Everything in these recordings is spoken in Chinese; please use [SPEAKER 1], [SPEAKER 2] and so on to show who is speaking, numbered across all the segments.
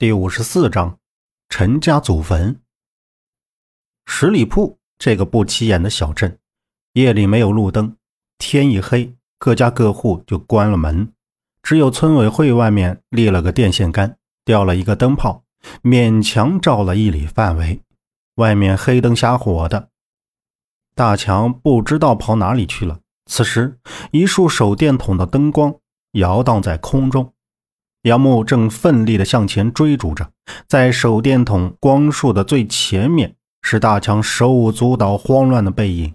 [SPEAKER 1] 第五十四章，陈家祖坟。十里铺这个不起眼的小镇，夜里没有路灯，天一黑，各家各户就关了门，只有村委会外面立了个电线杆，吊了一个灯泡，勉强照了一里范围。外面黑灯瞎火的，大强不知道跑哪里去了。此时，一束手电筒的灯光摇荡在空中。杨木正奋力地向前追逐着，在手电筒光束的最前面是大强手舞足蹈、慌乱的背影。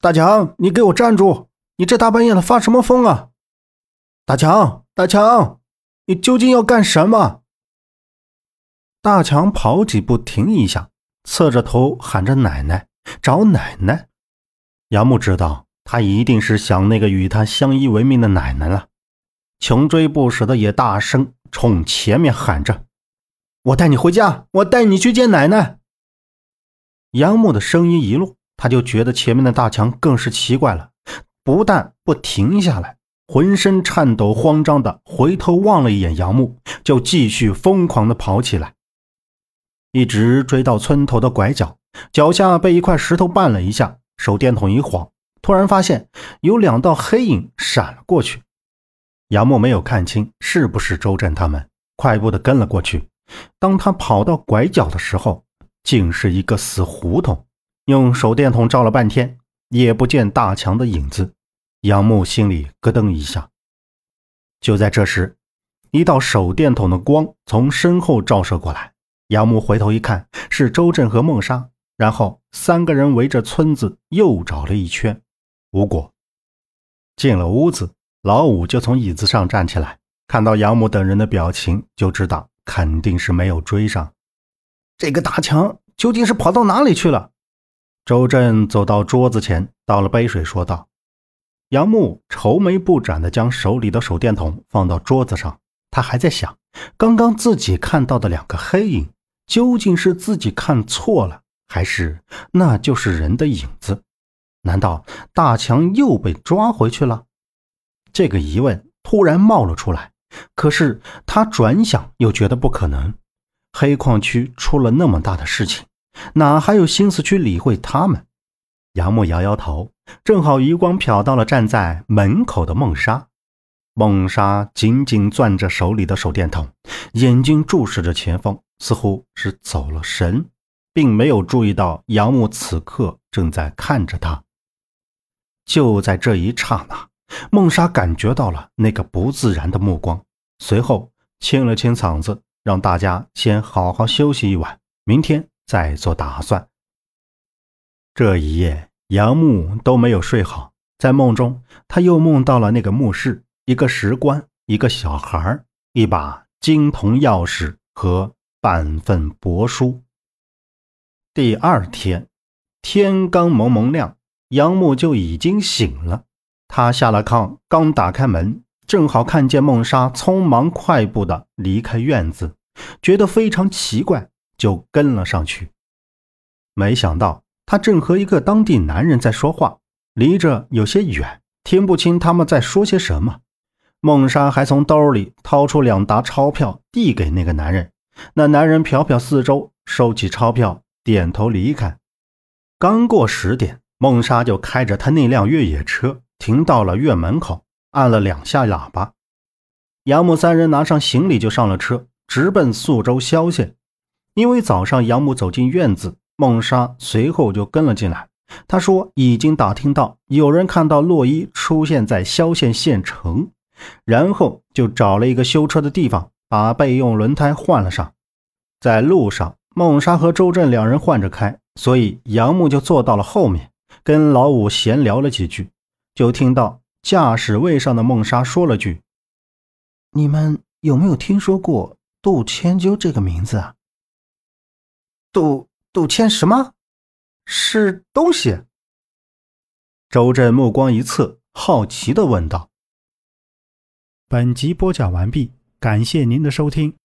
[SPEAKER 1] 大强，你给我站住！你这大半夜的发什么疯啊？大强，大强，你究竟要干什么？大强跑几步停一下，侧着头喊着：“奶奶，找奶奶！”杨木知道，他一定是想那个与他相依为命的奶奶了。穷追不舍的也大声冲前面喊着：“我带你回家，我带你去见奶奶。”杨木的声音一落，他就觉得前面的大强更是奇怪了，不但不停下来，浑身颤抖、慌张的回头望了一眼杨木，就继续疯狂的跑起来，一直追到村头的拐角，脚下被一块石头绊了一下，手电筒一晃，突然发现有两道黑影闪了过去。杨木没有看清是不是周震他们，快步的跟了过去。当他跑到拐角的时候，竟是一个死胡同。用手电筒照了半天，也不见大强的影子。杨木心里咯噔一下。就在这时，一道手电筒的光从身后照射过来。杨木回头一看，是周震和孟莎。然后三个人围着村子又找了一圈，无果。进了屋子。老五就从椅子上站起来，看到杨母等人的表情，就知道肯定是没有追上。这个大强究竟是跑到哪里去了？周震走到桌子前，倒了杯水，说道：“杨木愁眉不展地将手里的手电筒放到桌子上，他还在想，刚刚自己看到的两个黑影，究竟是自己看错了，还是那就是人的影子？难道大强又被抓回去了？”这个疑问突然冒了出来，可是他转想又觉得不可能。黑矿区出了那么大的事情，哪还有心思去理会他们？杨木摇摇头，正好余光瞟到了站在门口的孟莎。孟莎紧紧攥着手里的手电筒，眼睛注视着前方，似乎是走了神，并没有注意到杨木此刻正在看着他。就在这一刹那。孟莎感觉到了那个不自然的目光，随后清了清嗓子，让大家先好好休息一晚，明天再做打算。这一夜，杨木都没有睡好，在梦中，他又梦到了那个墓室、一个石棺、一个小孩、一把金铜钥匙和半份帛书。第二天，天刚蒙蒙亮，杨木就已经醒了。他下了炕，刚打开门，正好看见孟莎匆忙快步的离开院子，觉得非常奇怪，就跟了上去。没想到他正和一个当地男人在说话，离着有些远，听不清他们在说些什么。孟莎还从兜里掏出两沓钞票递给那个男人，那男人瞟瞟四周，收起钞票，点头离开。刚过十点，孟莎就开着他那辆越野车。停到了院门口，按了两下喇叭。杨母三人拿上行李就上了车，直奔宿州萧县。因为早上杨母走进院子，孟莎随后就跟了进来。他说已经打听到有人看到洛伊出现在萧县县城，然后就找了一个修车的地方，把备用轮胎换了上。在路上，孟莎和周震两人换着开，所以杨木就坐到了后面，跟老五闲聊了几句。就听到驾驶位上的孟莎说了句：“你们有没有听说过杜千秋这个名字啊？”“杜杜千什么？是东西？”周震目光一侧，好奇的问道。
[SPEAKER 2] 本集播讲完毕，感谢您的收听。